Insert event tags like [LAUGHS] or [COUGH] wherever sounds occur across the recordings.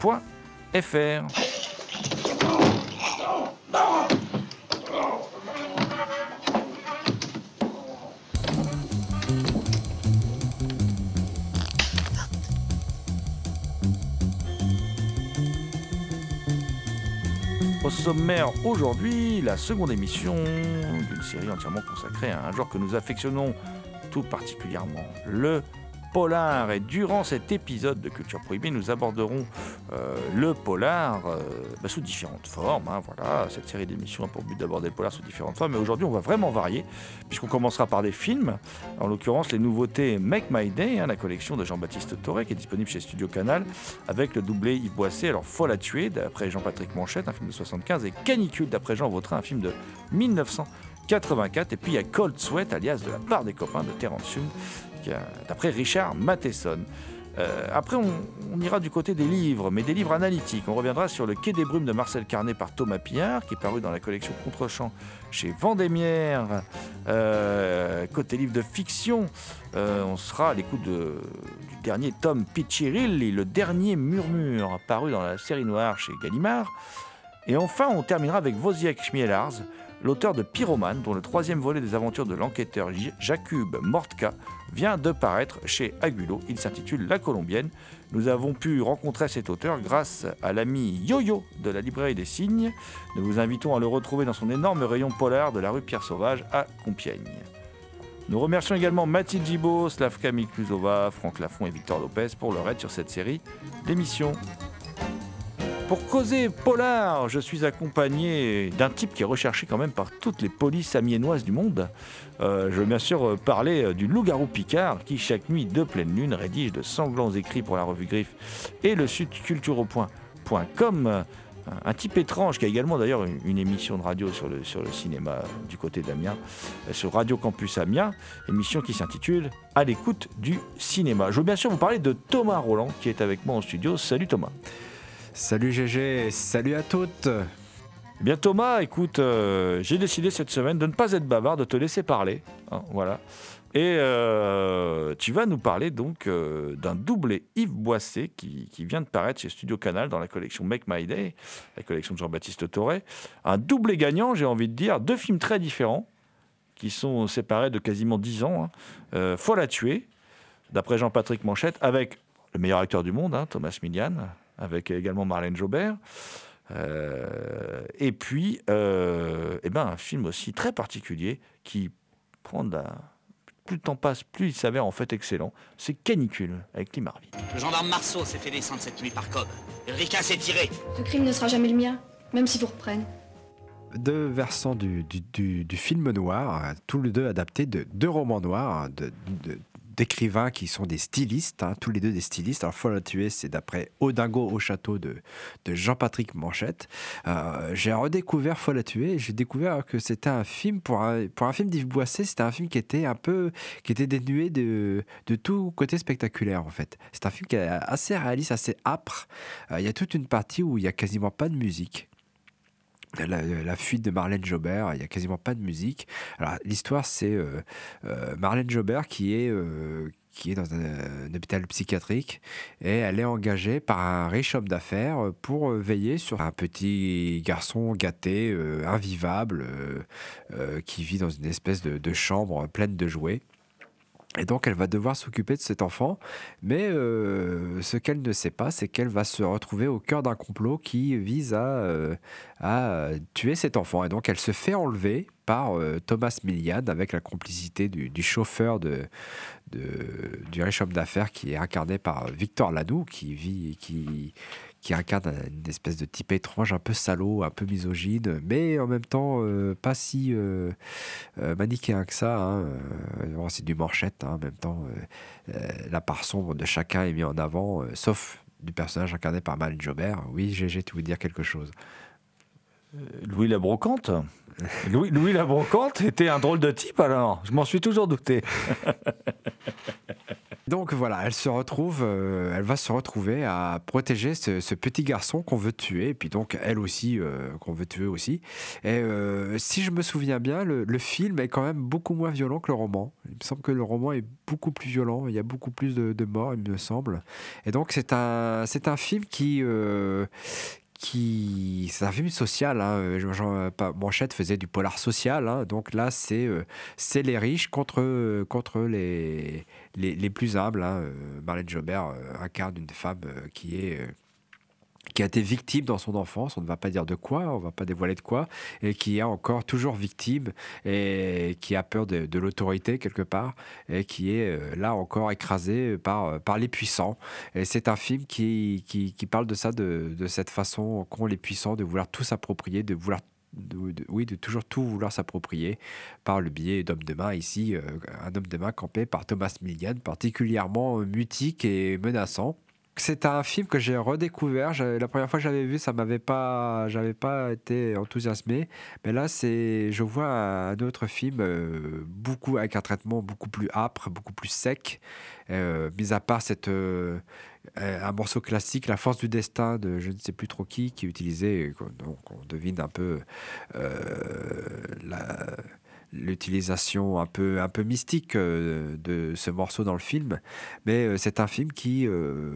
culture-prohibée.blogspot.fr. Au sommaire aujourd'hui, la seconde émission d'une série entièrement consacrée à un genre que nous affectionnons tout particulièrement, le polar. Et durant cet épisode de Culture Prohibée, nous aborderons euh, le polar euh, bah, sous différentes formes. hein, voilà, cette série d'émissions a pour but d'aborder le polar sous différentes formes. Mais aujourd'hui, on va vraiment varier, puisqu'on commencera par des films. En l'occurrence, les nouveautés Make My Day, hein, la collection de Jean-Baptiste Toré, qui est disponible chez Studio Canal, avec le doublé Yves Boisset. Alors, Folle à tuer, d'après Jean-Patrick Manchette, un film de 75, et Canicule, d'après Jean Vautrin, un film de 1984. Et puis, il y a Cold Sweat, alias de la part des copains de Terence a- d'après Richard Matheson. Euh, après, on, ira du côté des livres, mais des livres analytiques. On reviendra sur Le Quai des Brumes de Marcel Carnet par Thomas Pillard, qui est paru dans la collection Contrechamp chez Vendémiaire. Euh, côté livre de fiction, euh, on sera à l'écoute du dernier tome Pichirilli, Le Dernier Murmure, paru dans la série noire chez Gallimard. Et enfin, on terminera avec Wozziak Schmielars, l'auteur de Pyromane, dont le troisième volet des aventures de l'enquêteur J- Jakub Mortka vient de paraître chez Agulot. Il s'intitule La Colombienne. Nous avons pu rencontrer cet auteur grâce à l'ami Yo-Yo de la librairie des Signes. Nous vous invitons à le retrouver dans son énorme rayon polar de la rue Pierre Sauvage à Compiègne. Nous remercions également Mathilde Gibaud, Slavka Mikluzova, Franck Lafont et Victor Lopez pour leur aide sur cette série d'émissions. Pour causer polar, je suis accompagné d'un type qui est recherché quand même par toutes les polices amiénoises du monde. Euh, je veux bien sûr parler euh, du loup-garou Picard qui, chaque nuit de pleine lune, rédige de sanglants écrits pour la revue Griffe et le site Un type étrange qui a également d'ailleurs une, émission de radio sur le, cinéma du côté d'Amiens, euh, sur Radio Campus Amiens, émission qui s'intitule À l'écoute du cinéma. Je veux bien sûr vous parler de Thomas Roland qui est avec moi en studio. Salut Thomas. Salut GG, salut à toutes. Eh bien Thomas, écoute, euh, j'ai décidé cette semaine de ne pas être bavard, de te laisser parler. hein, voilà. Et euh, tu vas nous parler donc euh, d'un doublé Yves Boisset qui, vient de paraître chez Studio Canal dans la collection Make My Day, la collection de Jean-Baptiste Toré. Un doublé gagnant, j'ai envie de dire, deux films très différents qui sont séparés de quasiment 10 ans. hein. Folle à tuer, d'après Jean-Patrick Manchette, avec le meilleur acteur du monde, hein, Thomas Milian, avec également Marlène Jobert. Euh, et puis, euh, eh ben, un film aussi très particulier qui prend de la... Plus le temps passe, plus il s'avère en fait excellent. C'est Canicule avec Lee Marvin. Le gendarme Marceau s'est fait descendre cette nuit par Cobb. Ulrika s'est tiré. Ce crime ne sera jamais le mien, même s'ils vous reprennent. Deux versants du, du- du- du film noir, euh, tous les deux adaptés de deux romans noirs, hein, de- de- d'écrivains qui sont des stylistes, hein, tous les deux des stylistes. Alors, Folle à tuer, c'est d'après Odingo au château de, Jean-Patrick Manchette. Euh, j'ai redécouvert Folle à tuer et j'ai découvert que c'était un film, pour un, film d'Yves Boisset, c'était un film qui était un peu, qui était dénué de, tout côté spectaculaire en fait. C'est un film qui est assez réaliste, assez âpre. Euh, Il y a toute une partie où il y a quasiment pas de musique. La, fuite de Marlène Jobert, il n'y a quasiment pas de musique. Alors l'histoire, c'est euh, euh, Marlène Jobert qui est, euh, qui est dans un, hôpital psychiatrique et elle est engagée par un riche homme d'affaires pour veiller sur un petit garçon gâté, invivable, qui vit dans une espèce de chambre pleine de jouets. Et donc elle va devoir s'occuper de cet enfant, mais euh, ce qu'elle ne sait pas, c'est qu'elle va se retrouver au cœur d'un complot qui vise à, euh, à tuer cet enfant. Et donc elle se fait enlever par euh, Thomas Millian avec la complicité du, du chauffeur de, de- du riche homme d'affaires qui est incarné par Victor Lanoux, qui vit, qui, qui incarne une espèce de type étrange, un peu salaud, un peu misogyne, mais en même temps euh, pas si euh, euh, manichéen que ça. hein. Euh, bon, c'est du manchette, hein, en même temps. la part sombre de chacun est mise en avant, sauf du personnage incarné par Mal Jobert. Oui, GG, tu veux dire quelque chose Louis la Brocante? Louis, Louis la Brocante était un drôle de type alors. Je m'en suis toujours douté. [LAUGHS] Donc voilà, elle se retrouve, euh, elle va se retrouver à protéger ce, petit garçon qu'on veut tuer, et puis donc elle aussi euh, qu'on veut tuer aussi. Et euh, si je me souviens bien, le, film est quand même beaucoup moins violent que le roman. Il me semble que le roman est beaucoup plus violent. Il y a beaucoup plus de, de morts, il me semble. Et donc c'est un, c'est un film qui qui c'est un film social hein. Euh, Jean- pas- Manchette faisait du polar social hein. donc là c'est euh, les riches contre contre les les, les plus humbles hein. Euh, Marlène Jobert euh, incarne une femme euh, qui est euh, qui a été victime dans son enfance, on ne va pas dire de quoi, on ne va pas dévoiler de quoi, et qui est encore toujours victime et qui a peur de, l'autorité quelque part, et qui est euh, là encore écrasé par, par les puissants. Et c'est un film qui, qui, parle de ça, de, de cette façon qu'ont les puissants de vouloir tout s'approprier, de vouloir oui, de toujours tout vouloir s'approprier par le biais d'homme de main. Ici, euh, un homme de main campé par Thomas Milligan, particulièrement euh, mutique et menaçant. C'est un film que j'ai redécouvert. La première fois que j'avais vu, ça m'avait pas, j'avais pas été enthousiasmé. Mais là, c'est, je vois un autre film euh, beaucoup avec un traitement beaucoup plus âpre, beaucoup plus sec. Euh, mis à part cette, euh, un morceau classique, La Force du Destin de je ne sais plus trop qui, qui utilisait, donc on devine un peu la- l'utilisation un peu, un peu mystique euh, de ce morceau dans le film. Mais euh, c'est un film qui, euh,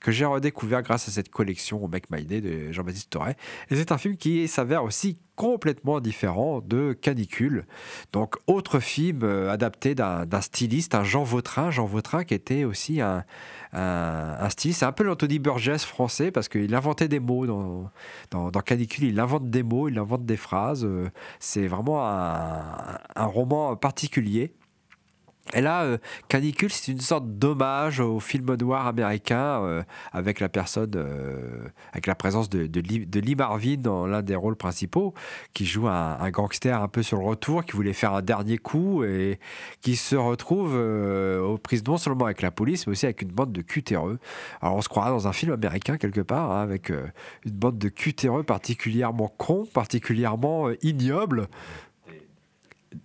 que j'ai redécouvert grâce à cette collection au Make My Day de Jean-Baptiste Torret. Et c'est un film qui s'avère aussi complètement différent de Canicule. Donc, autre film euh, adapté d'un styliste, un Jean Vautrin. Jean Vautrin qui était aussi un, un, un styliste. Un peu l'Anthony Burgess français parce qu'il inventait des mots dans, Canicule. Il invente des mots, il invente des phrases. Euh, C'est vraiment un roman particulier. Et là, euh, Canicule, c'est une sorte d'hommage au film noir américain euh, avec la personne, euh, avec la présence de, de, Lee, Marvin dans l'un des rôles principaux, qui joue un, gangster un peu sur le retour, qui voulait faire un dernier coup et qui se retrouve aux prises non seulement avec la police, mais aussi avec une bande de cutéreux. Alors on se croira dans un film américain quelque part, hein, avec une bande de cutéreux particulièrement cons, particulièrement ignobles.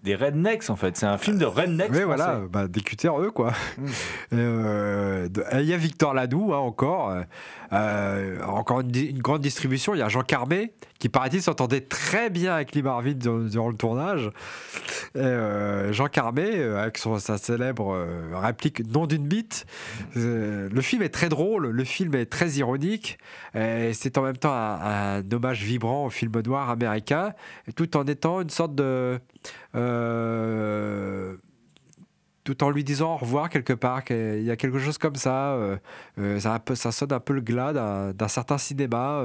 Des rednecks en fait. C'est un film de rednecks. Oui, français. voilà, bah, des cutéreux, quoi. [LAUGHS] Euh, de- Il y a Victor Lanoux, hein, encore. euh, euh, encore une, une grande distribution. Il y a Jean Carmé, qui paraît-il s'entendait très bien avec Lee Marvin durant, le tournage. Euh, Jean Carmé, euh, avec son- sa célèbre euh, réplique non d'une bite. Le film est très drôle, le film est très ironique. et C'est en même temps un, hommage vibrant au film noir américain, tout en étant une sorte de. tout en lui disant au revoir quelque part. qu'il y a quelque chose comme ça. ça, sonne un peu le glas d'un certain cinéma.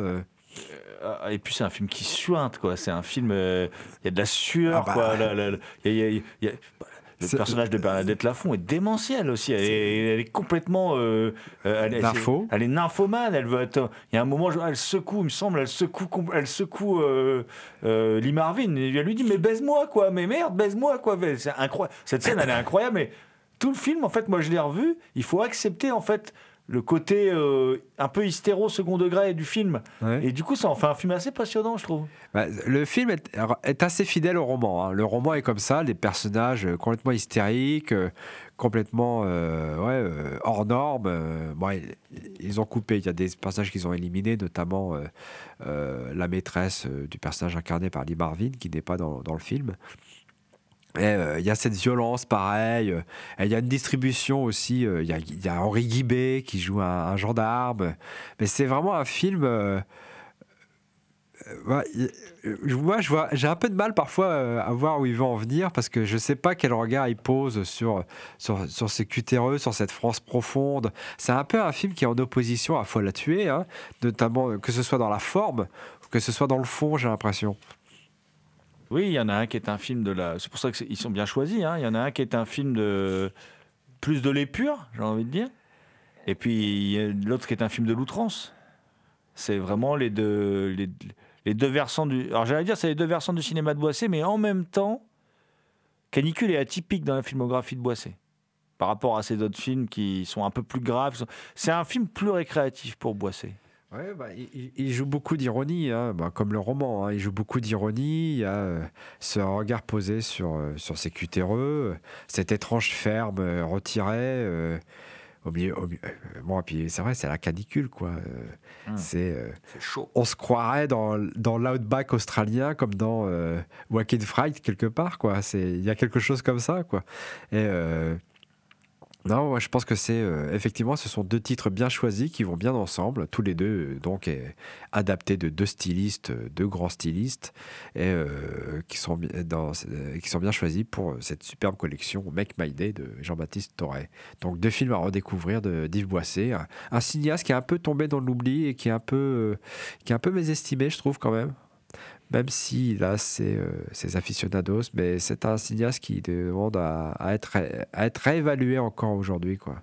Ah, Et puis c'est un film qui suinte, quoi. C'est un film. euh, Il y a de la sueur, Ah bah. quoi. La- la- la- il y a- il y a- il y a- le personnage de Bernadette Lafont est démentiel aussi. Elle est, elle est complètement. euh, euh, elle, est-. Elle est nymphomane. Elle veut être. Il y a un moment, elle secoue, il me semble, elle secoue, elle secoue euh, euh, Lee Marvin. Et elle lui dit Mais baise-moi, quoi. Mais merde, baise-moi, quoi. C'est incroyable. Cette scène, elle est incroyable. Mais tout le film, en fait, moi, je l'ai revu. Il faut accepter, en fait. Le côté euh, un peu hystéro second degré du film. Ouais. Et du coup, ça en fait un film assez passionnant, je trouve. Bah, le film est, est assez fidèle au roman. hein. Le roman est comme ça, les personnages euh, complètement hystériques, euh, complètement euh, ouais, hors normes. bon, ils, ils ont coupé, il y a des personnages qu'ils ont éliminés, notamment la maîtresse du personnage incarné par Lee Marvin, qui n'est pas dans, dans le film. Euh, Il y a cette violence, pareil. euh, Il y a une distribution aussi. euh, Il y, a, Henri Guibé qui joue un, gendarme. Mais c'est vraiment un film. moi, j'ai un peu de mal parfois à voir où il veut en venir parce que je sais pas quel regard il pose sur, sur, sur ces cutéreux, sur cette France profonde. C'est un peu un film qui est en opposition à Folle à tuer, hein, notamment que ce soit dans la forme, que ce soit dans le fond, j'ai l'impression. Oui, il y en a un qui est un film de la. C'est pour ça qu'ils sont bien choisis. hein. Il y en a un qui est un film de plus de l'épure, j'ai envie de dire. Et puis l'autre qui est un film de l'outrance. C'est vraiment les deux, les deux versants du. Alors j'allais dire, c'est les deux versants du cinéma de Boissé, mais en même temps, Canicule est atypique dans la filmographie de Boissé par rapport à ces autres films qui sont un peu plus graves. C'est un film plus récréatif pour Boissé. Ouais, bah, il, joue beaucoup d'ironie, hein, bah, comme le roman. hein, il joue beaucoup d'ironie. Il y a euh, ce regard posé sur, euh, sur ces cutéreux, euh, cette étrange ferme retirée. au milieu, au milieu- bon, puis c'est vrai, c'est la canicule, quoi. Hum. C'est, chaud. on se croirait dans, dans l'outback australien, comme dans Walking Fright quelque part, quoi. Il y a quelque chose comme ça, quoi. Et non, je pense que c'est euh, effectivement, ce sont deux titres bien choisis qui vont bien ensemble, tous les deux, euh, donc adaptés de deux stylistes, euh, deux grands stylistes, et qui sont bien choisis pour cette superbe collection Make My Day de Jean-Baptiste Toré. Donc deux films à redécouvrir de d'Yves Boisset, un, cinéaste qui est un peu tombé dans l'oubli et qui est un peu, qui est un peu mésestimé, je trouve quand même. Même s'il a ses, euh, ses aficionados, mais c'est un cinéaste qui demande à, être, à être réévalué encore aujourd'hui. quoi.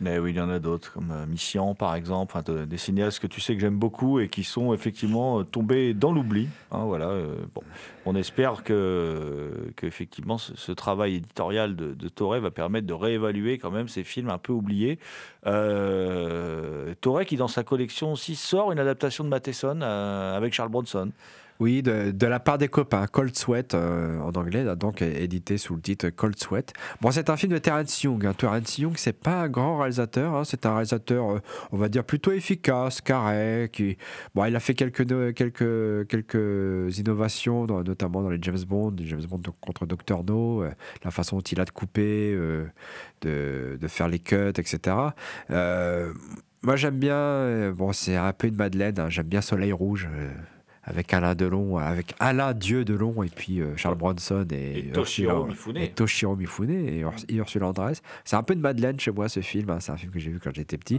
Mais oui, il y en a d'autres, comme euh, Mission par exemple, des cinéastes que tu sais que j'aime beaucoup et qui sont effectivement euh, tombés dans l'oubli. hein, voilà, euh, bon. On espère que, que ce travail éditorial de, de Toré va permettre de réévaluer quand même ces films un peu oubliés. Euh, Toré qui, dans sa collection aussi, sort une adaptation de Matheson euh, avec Charles Bronson. Oui, de, la part des copains, Cold Sweat euh, en anglais, donc édité sous le titre Cold Sweat. Bon, c'est un film de Terence Young. hein. Terence Young, c'est pas un grand réalisateur, hein. c'est un réalisateur, euh, on va dire plutôt efficace, carré. Qui, bon, il a fait quelques quelques quelques innovations, notamment dans les James Bond, James Bond contre Dr No, euh, la façon dont il a de couper, de, de faire les cuts, etc. Moi, j'aime bien. bon, c'est un peu une Madeleine. hein. j'aime bien Soleil Rouge. Euh, avec Alain Delon, avec Alain Dieu Delon et puis euh, Charles Bronson et, Et Toshiro Ursula- Mifune. et Toshiro Mifune et, Urs- et Ursula Andress. C'est un peu une Madeleine chez moi ce film. hein. C'est un film que j'ai vu quand j'étais petit.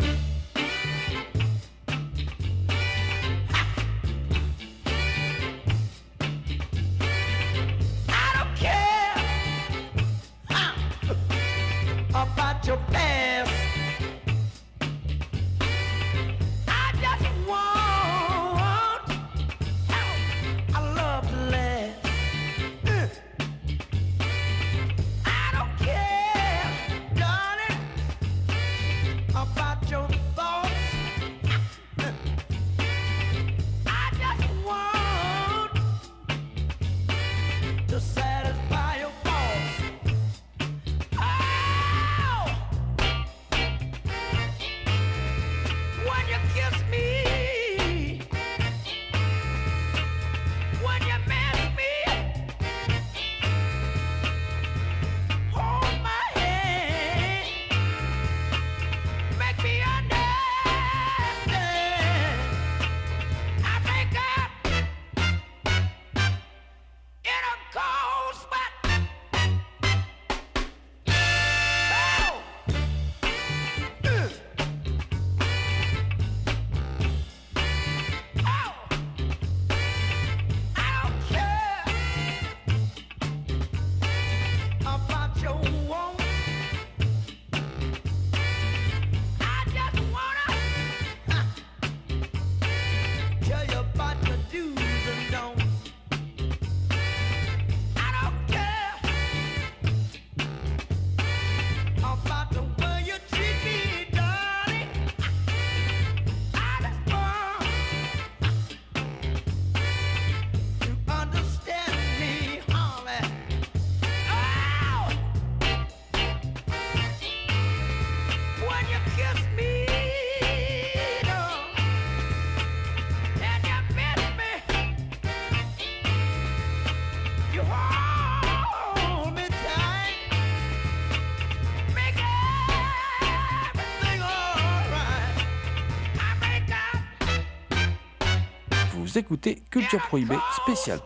Écoutez Culture Prohibée spécial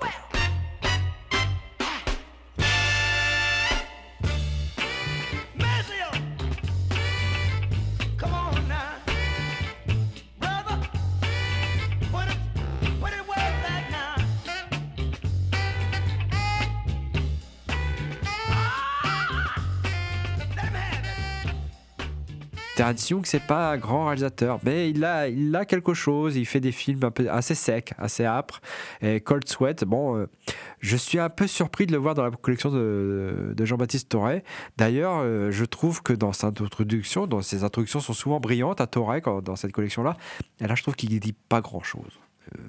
Terence Young, c'est pas un grand réalisateur, mais il a, il a quelque chose. Il fait des films assez secs, assez âpres. Et Cold Sweat, bon, euh, je suis un peu surpris de le voir dans la collection de, Jean-Baptiste Torret. D'ailleurs, euh, je trouve que dans sa introduction, dans ses introductions sont souvent brillantes à quand- dans cette collection-là. Et là, je trouve qu'il dit pas grand-chose. Euh,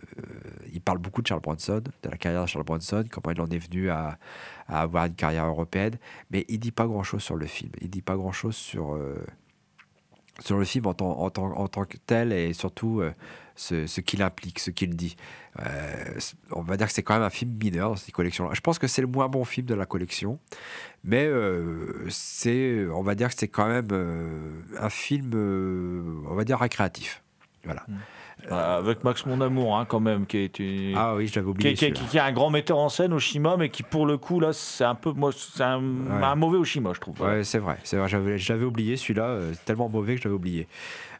il parle beaucoup de Charles Bronson, de la carrière de Charles Bronson, comment il en est venu à, avoir une carrière européenne, mais il dit pas grand-chose sur le film. Il dit pas grand-chose sur sur le film en tant, en en tant que tel et surtout euh, ce, ce qu'il implique, ce qu'il dit. Euh, on va dire que c'est quand même un film mineur dans cette collection-là. Je pense que c'est le moins bon film de la collection, mais euh, on va dire que c'est quand même un film, on va dire récréatif. Voilà. Euh, avec Max Mon Amour, hein, quand même, qui est une- Ah oui, qui, est- qui est- celui-là. qui est un grand metteur en scène, Oshima, mais qui pour le coup là, c'est un peu, moi, c'est un, un mauvais Oshima, je trouve. Ouais, c'est vrai, c'est vrai. J'avais, j'avais oublié celui-là, euh, tellement mauvais que j'avais oublié.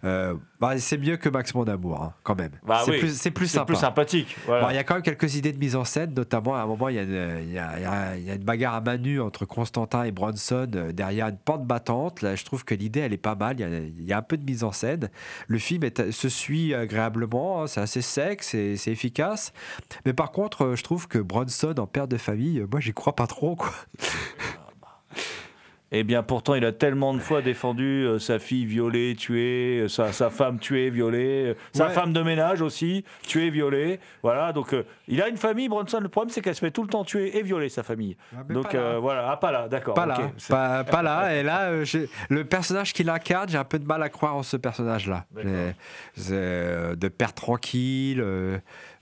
Euh, bah, c'est mieux que Max Mon Amour, hein, quand même. Bah c'est, oui, plus, c'est plus c'est sympa. plus sympathique. Voilà. Bon, il y a quand même quelques idées de mise en scène, notamment à un moment, il y a une, y y y a bagarre à main nue entre Constantin et Bronson euh, derrière une porte battante. Là, je trouve que l'idée, elle est pas mal. Il y a, un peu de mise en scène. Le film est- se suit agréablement, hein, c'est assez sec, c'est efficace. Mais par contre, euh, je trouve que Bronson, en père de famille, moi, j'y crois pas trop. Quoi. [LAUGHS] Eh bien, pourtant, il a tellement de fois défendu euh, sa fille violée, tuée, euh, sa, sa femme tuée, violée, euh, sa Ouais. femme de ménage aussi, tuée, violée. Voilà, donc il a une famille, Bronson. Le problème, c'est qu'elle se fait tout le temps tuer et violer, sa famille. mais donc voilà, ah, pas là, d'accord. Pas ok. là, C'est- pas, pas là. [LAUGHS] Et là, le personnage qu'il incarne, j'ai un peu de mal à croire en ce personnage-là. De père tranquille.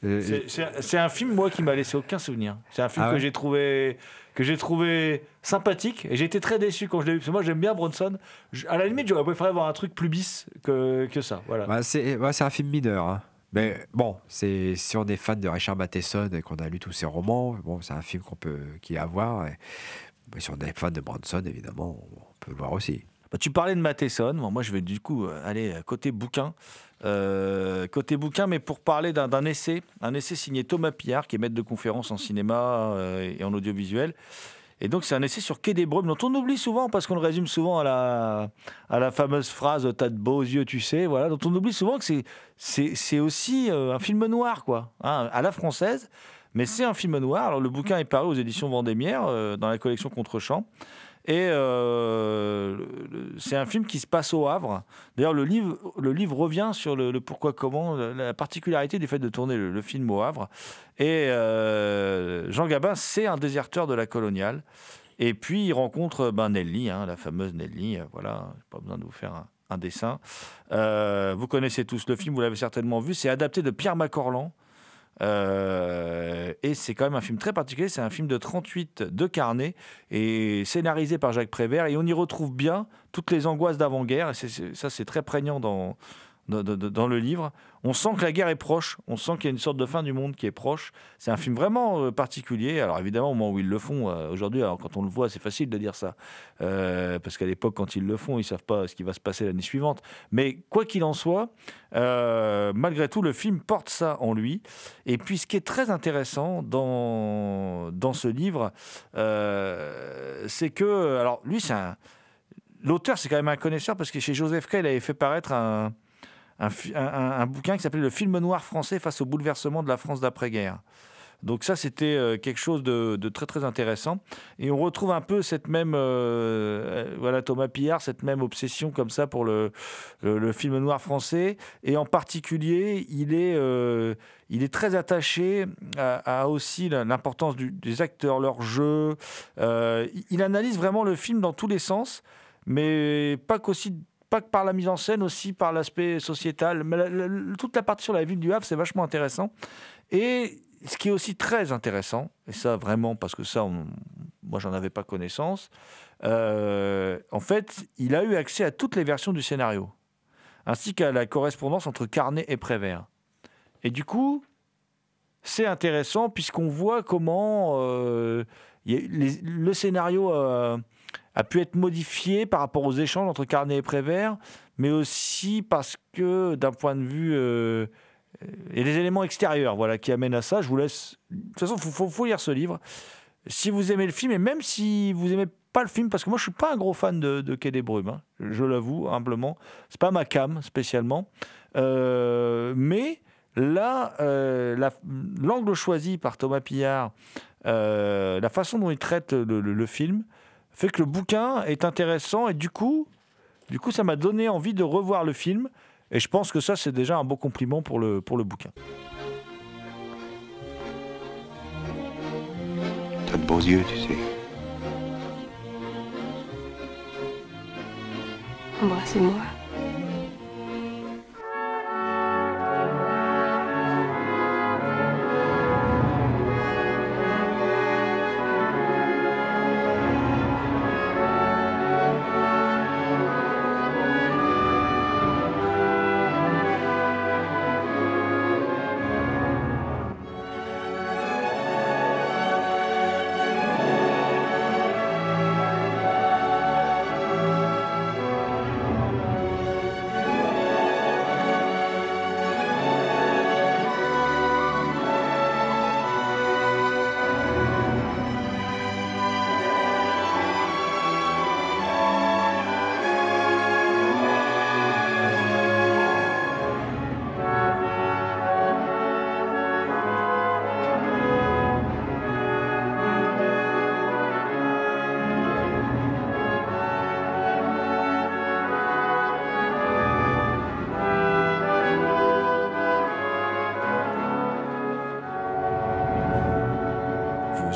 Euh, euh, C'est- un film, moi, qui m'a laissé aucun souvenir. C'est un film Ah que j'ai trouvé que j'ai trouvé sympathique et j'ai été très déçu quand je l'ai vu parce que moi j'aime bien Bronson Je- à la limite j'aurais préféré avoir un truc plus bis que, que ça voilà Bah, c'est un film mineur. hein. Mais bon, c'est si on est fan de Richard Matheson et qu'on a lu tous ses romans, bon, c'est un film qu'on peut qui à voir. Et, mais si on est fan de Bronson, évidemment, on peut le voir aussi. Bah, tu parlais de Matheson Bon, moi je vais du coup euh, aller côté bouquin Euh, côté bouquin mais pour parler d'un essai un essai signé Thomas Pillard qui est maître de conférence en cinéma euh, et en audiovisuel. Et donc c'est un essai sur Quai des Brumes dont on oublie souvent parce qu'on le résume souvent à la, fameuse phrase « t'as de beaux yeux, tu sais », voilà, dont on oublie souvent que c'est- aussi euh, un film noir, quoi, hein, à la française, mais c'est un film noir. Alors le bouquin est paru aux éditions Vendémiaire, dans la collection Contre-champ, et euh, c'est un film qui se passe au Havre. D'ailleurs, le livre, revient sur le, pourquoi, comment, la- la particularité du fait de tourner le, film au Havre. Et euh, Jean Gabin, c'est un déserteur de la coloniale. Et puis, il rencontre ben, Nelly, hein, la fameuse Nelly. euh, Voilà, pas besoin de vous faire un, dessin. Vous connaissez tous le film, vous l'avez certainement vu. C'est adapté de Pierre Macorlan. Euh, et c'est quand même un film très particulier. C'est un film de 38 de Carnet et scénarisé par Jacques Prévert. Et on y retrouve bien toutes les angoisses d'avant-guerre. Et ça, c'est très prégnant dans, dans, le livre. On sent que la guerre est proche. On sent qu'il y a une sorte de fin du monde qui est proche. C'est un film vraiment euh, particulier. Alors évidemment, au moment où ils le font, euh, aujourd'hui, quand on le voit, c'est facile de dire ça. Euh, parce qu'à l'époque, quand ils le font, ils savent pas ce qui va se passer l'année suivante. Mais quoi qu'il en soit, malgré tout, le film porte ça en lui. Et puis, ce qui est très intéressant dans, dans ce livre, c'est que, alors lui, c'est un, l'auteur, c'est quand même un connaisseur parce que chez Joseph K, il avait fait paraître un, un, bouquin qui s'appelait Le film noir français face au bouleversement de la France d'après-guerre. Donc ça, c'était euh, quelque chose de, très très intéressant. Et on retrouve un peu cette même, euh, voilà, Thomas Pillard, cette même obsession comme ça pour le, le, film noir français. Et en particulier, il est, euh, il est très attaché à, aussi l'importance des acteurs, leur jeu. Il analyse vraiment le film dans tous les sens, mais pas qu'aussi pas que par la mise en scène, aussi par l'aspect sociétal. Mais toute la partie sur la ville du Havre, c'est vachement intéressant. Et ce qui est aussi très intéressant, et ça vraiment parce que ça, on- moi j'en avais pas connaissance, euh, en fait, il a eu accès à toutes les versions du scénario, ainsi qu'à la correspondance entre Carnet et Prévert. Et du coup, c'est intéressant puisqu'on voit comment euh, le scénario euh, a pu être modifié par rapport aux échanges entre Carnet et Prévert, mais aussi parce que d'un point de vue... euh, a des éléments extérieurs voilà, qui amènent à ça. Je vous laisse... De toute façon, il faut, lire ce livre. Si vous aimez le film, et même si vous aimez pas le film, parce que moi je suis pas un gros fan de, de Quai des Brumes, hein, je l'avoue humblement, c'est pas ma cam spécialement, Euh, mais là, euh, la- l'angle choisi par Thomas Pillard, la façon dont il traite le film, fait que le bouquin est intéressant et du coup, du coup ça m'a donné envie de revoir le film. Et je pense que ça, c'est déjà un beau compliment pour le, pour le bouquin. T'as de beaux yeux, tu sais. Embrassez-moi.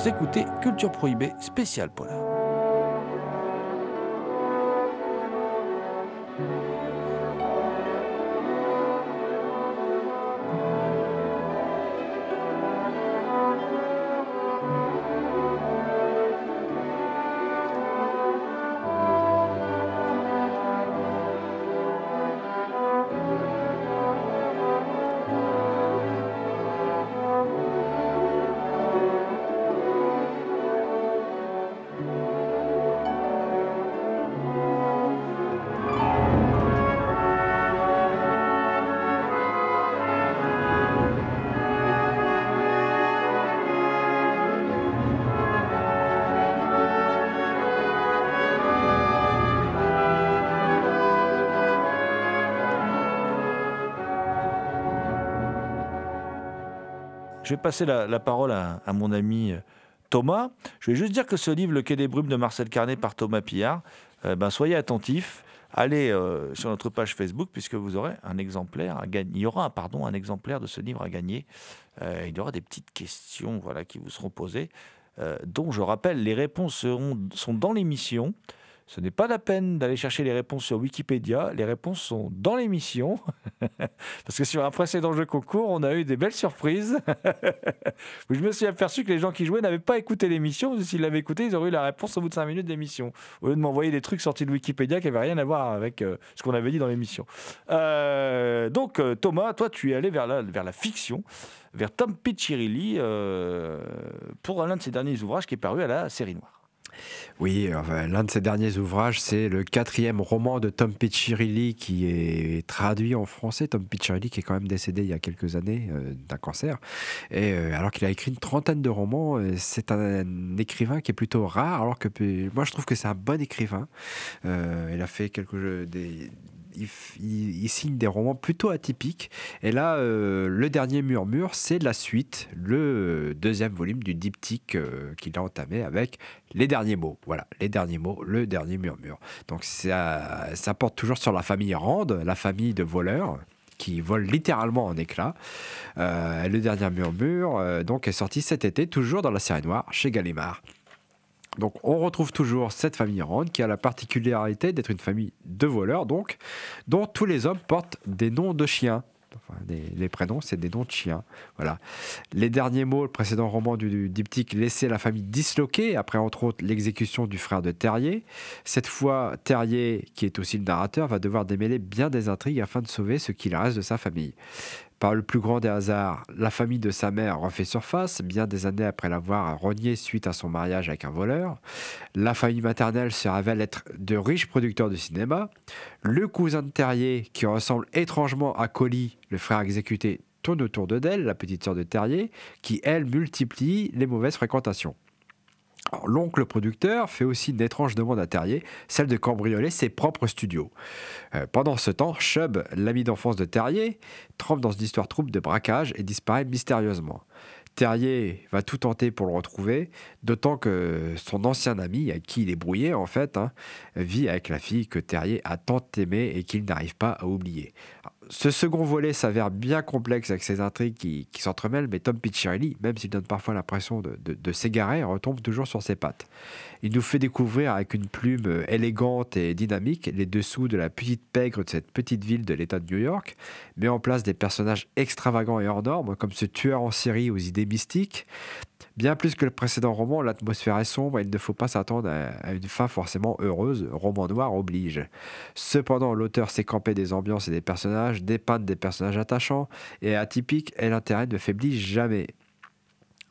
Écoutez Culture Prohibée spécial Polar. Je vais passer la, parole à, mon ami euh, Thomas. Je vais juste dire que ce livre, Le Quai des Brumes de Marcel Carnet par Thomas Pillard, euh, ben, soyez attentifs. Allez euh, sur notre page Facebook puisque vous aurez un exemplaire à gagner. Il y aura pardon, un exemplaire de ce livre à gagner. Il y aura des petites questions voilà, qui vous seront posées, dont je rappelle, les réponses sont dans l'émission. Ce n'est pas la peine d'aller chercher les réponses sur Wikipédia. Les réponses sont dans l'émission. [LAUGHS] Parce que sur un précédent jeu concours, on a eu des belles surprises. [LAUGHS] Je me suis aperçu que les gens qui jouaient n'avaient pas écouté l'émission. S'ils l'avaient écouté, ils auraient eu la réponse au bout de 5 minutes d'émission. Au lieu de m'envoyer des trucs sortis de Wikipédia qui n'avaient rien à voir avec euh, ce qu'on avait dit dans l'émission. Euh, donc, euh, Thomas, toi, tu es allé vers la, vers la fiction, vers Tom Piccirilli, euh, pour l'un de ses derniers ouvrages qui est paru à la série noire. Oui, l'un de ses derniers ouvrages, c'est le quatrième roman de Tom Piccirilli qui est traduit en français. Tom Piccirilli qui est quand même décédé il y a quelques années euh, d'un cancer. Et euh, alors qu'il a écrit une trentaine de romans, euh, c'est un, écrivain qui est plutôt rare. Alors que moi, je trouve que c'est un bon écrivain. Il a fait quelques des il, signe des romans plutôt atypiques. Et là, euh, le dernier murmure, c'est la suite, le deuxième volume du diptyque euh, qu'il a entamé avec les derniers mots. Voilà, les derniers mots, le dernier murmure. Donc ça, ça porte toujours sur la famille Rand, la famille de voleurs qui volent littéralement en éclats. Euh, le dernier murmure donc est sorti cet été, toujours dans la série noire, chez Gallimard. Donc on retrouve toujours cette famille Rand qui a la particularité d'être une famille de voleurs, donc, dont tous les hommes portent des noms de chiens. Les prénoms, c'est des noms de chiens. Voilà. Les derniers mots, le précédent roman du, du diptyque, laissait la famille disloquée, après entre autres l'exécution du frère de Terrier. Cette fois, Terrier, qui est aussi le narrateur, va devoir démêler bien des intrigues afin de sauver ce qu'il reste de sa famille. Par le plus grand des hasards, la famille de sa mère refait surface, bien des années après l'avoir renié suite à son mariage avec un voleur. La famille maternelle se révèle être de riches producteurs de cinéma. Le cousin de Terrier, qui ressemble étrangement à Collie, le frère exécuté, tourne autour de Dell, la petite sœur de Terrier, qui, elle, multiplie les mauvaises fréquentations. L'oncle producteur fait aussi une étrange demande à Terrier, celle de cambrioler ses propres studios. Euh, pendant ce temps, Chubb, l'ami d'enfance de Terrier, trempe dans une histoire trouble de braquage et disparaît mystérieusement. Terrier va tout tenter pour le retrouver, d'autant que son ancien ami, à qui il est brouillé en fait, hein, vit avec la fille que Terrier a tant aimée et qu'il n'arrive pas à oublier. Ce second volet s'avère bien complexe avec ses intrigues qui, s'entremêlent, mais Tom Piccirilli, même s'il donne parfois l'impression de s'égarer, retombe toujours sur ses pattes. Il nous fait découvrir avec une plume euh, élégante et dynamique les dessous de la petite pègre de cette petite ville de l'État de New York, met en place des personnages extravagants et hors normes, comme ce tueur en série aux idées mystiques. Bien plus que le précédent roman, l'atmosphère est sombre et il ne faut pas s'attendre à, une fin forcément heureuse, roman noir oblige. Cependant, l'auteur s'est campé des ambiances et des personnages, dépeindre des personnages attachants et atypiques, et l'intérêt ne faiblit jamais.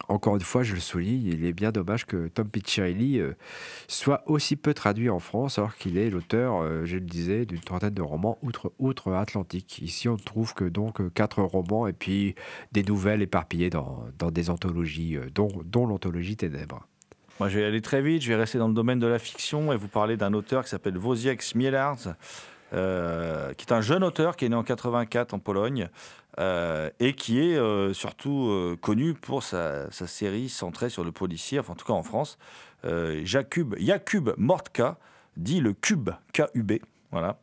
Encore une fois, je le souligne, il est bien dommage que Tom Piccirilli euh, soit aussi peu traduit en France, alors qu'il est l'auteur, euh, je le disais, d'une trentaine de romans outre, outre-Atlantique. Ici, on ne trouve que donc euh, quatre romans et puis des nouvelles éparpillées dans, des anthologies, dont, l'anthologie Ténèbres. Moi, je vais aller très vite. Je vais rester dans le domaine de la fiction et vous parler d'un auteur qui s'appelle Wojciech Smielarz, euh, qui est un jeune auteur qui est né en 84 en Pologne euh, et qui est euh, surtout euh, connu pour sa, série centrée sur le policier, enfin en tout cas en France, euh, Jakub, Mortka, dit le Cube, K-U-B. Voilà.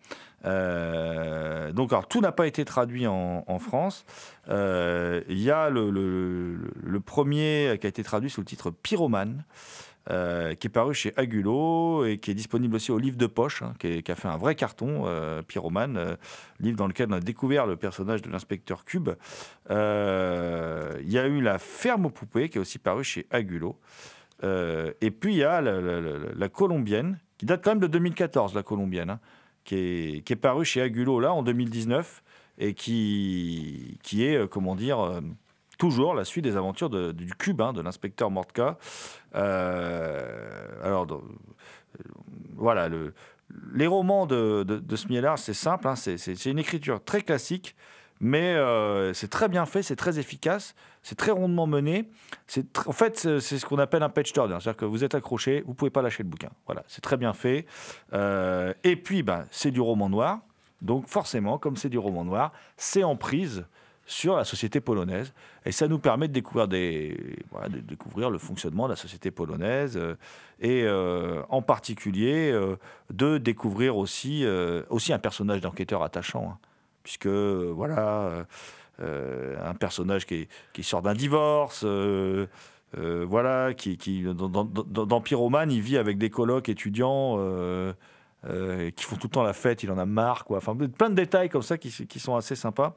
Donc, alors, tout n'a pas été traduit en, France. Il y a le- le premier qui a été traduit sous le titre Pyromane, euh, qui est paru chez Agulot et qui est disponible aussi au livre de poche, hein, qui, a fait un vrai carton, euh, Pyromane, euh, livre dans lequel on a découvert le personnage de l'inspecteur Cube. Euh, Il y a eu La ferme aux poupées, qui est aussi paru chez Agulot. Et puis il y a la, colombienne, qui date quand même de 2014, la colombienne, hein, qui, est, qui est parue chez Agulot là en 2019 et qui, est, comment dire, toujours la suite des aventures du cube, hein, de l'inspecteur Mortka. Euh, alors, euh, voilà, le, les romans de, de, c'est simple, hein, c'est- une écriture très classique, mais euh, c'est très bien fait, c'est très efficace, c'est très rondement mené. Tr- en fait, c'est ce qu'on appelle un page turner, c'est-à-dire que vous êtes accroché, vous pouvez pas lâcher le bouquin. Voilà, c'est très bien fait. Euh, et puis, ben, c'est du roman noir, donc forcément, comme c'est du roman noir, c'est en prise sur la société polonaise. Et ça nous permet de découvrir, des, de découvrir le fonctionnement de la société polonaise euh, et euh, en particulier euh, de découvrir aussi, aussi un personnage d'enquêteur attachant. hein. puisque, voilà, un personnage qui, qui sort d'un divorce. voilà, qui, qui dans, dans, dans- Pyromane, il vit avec des colocs étudiants qui font tout le temps la fête, il en a marre, quoi. Enfin, plein de détails comme ça qui sont assez sympas.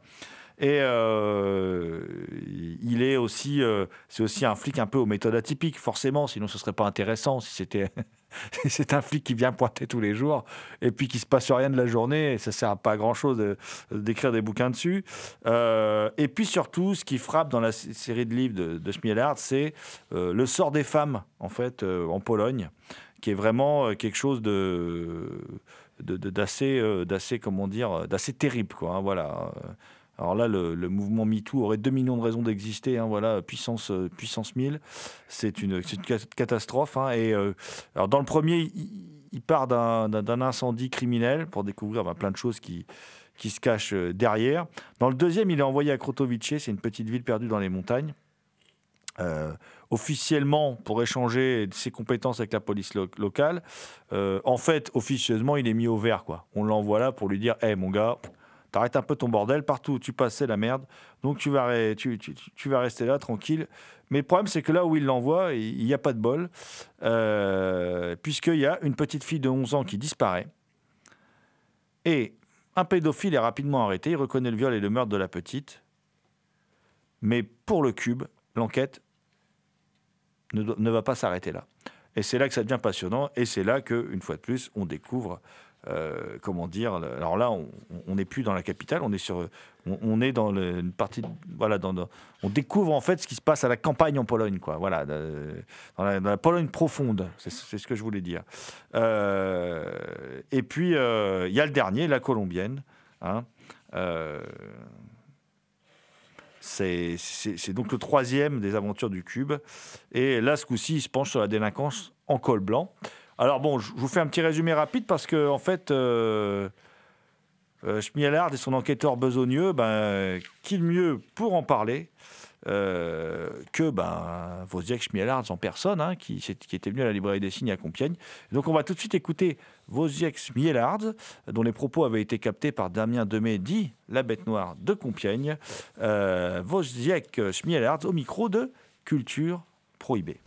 Et euh, il est aussi, euh, c'est aussi un flic un peu aux méthodes atypiques, forcément, sinon ce serait pas intéressant si c'était, [LAUGHS] c'est un flic qui vient pointer tous les jours et puis qui se passe rien de la journée, et ça sert à pas grand chose de- d'écrire des bouquins dessus. Euh, et puis surtout, ce qui frappe dans la série de livres de, de c'est euh, le sort des femmes, en fait, euh, en Pologne, qui est vraiment euh, quelque chose de d'assez, euh, d'assez, comment dire, d'assez terrible, quoi. hein, voilà. Alors là, le, mouvement MeToo aurait 2 millions de raisons d'exister. hein, voilà, puissance, euh, puissance 1000. C'est une, catastrophe. hein, et euh, alors dans le premier, il, part d'un, incendie criminel pour découvrir bah, plein de choses qui, se cachent euh, derrière. Dans le deuxième, il est envoyé à Krotowice, c'est une petite ville perdue dans les montagnes. Officiellement pour échanger ses compétences avec la police lo- locale. En fait, officieusement, il est mis au vert. On l'envoie là pour lui dire Hé, mon gars, t'arrêtes un peu ton bordel. Partout où tu passes, c'est la merde. Donc, tu vas, rester là, tranquille. Mais le problème, c'est que là où il l'envoie, il n'y a pas de bol. Euh, Puisqu'il y a une petite fille de 11 ans qui disparaît. Et un pédophile est rapidement arrêté. Il reconnaît le viol et le meurtre de la petite. Mais pour le cube, l'enquête ne va pas s'arrêter là. Et c'est là que ça devient passionnant, et c'est là que, une fois de plus, on découvre euh, comment dire Alors là, on n'est plus dans la capitale, on est sur, on, est dans une partie, voilà, on découvre en fait ce qui se passe à la campagne en Pologne, quoi. Voilà, dans la, Pologne profonde, c'est ce que je voulais dire. Euh, et puis euh, il y a le dernier, la colombienne. hein. C'est donc le troisième des aventures du cube. Et là, ce coup-ci, il se penche sur la délinquance en col blanc. Alors bon, je vous fais un petit résumé rapide parce que en fait, euh, euh, Schmielard et son enquêteur besogneux, ben, qui mieux pour en parler euh, que ben, Wozniak Schmielard en personne, hein, qui, était venu à la librairie des signes à Compiègne. Donc on va tout de suite écouter Wozniak Schmielard, dont les propos avaient été captés par Damien Demey, dit La Bête Noire de Compiègne. Euh, Wozniak Schmielard au micro de Culture Prohibée.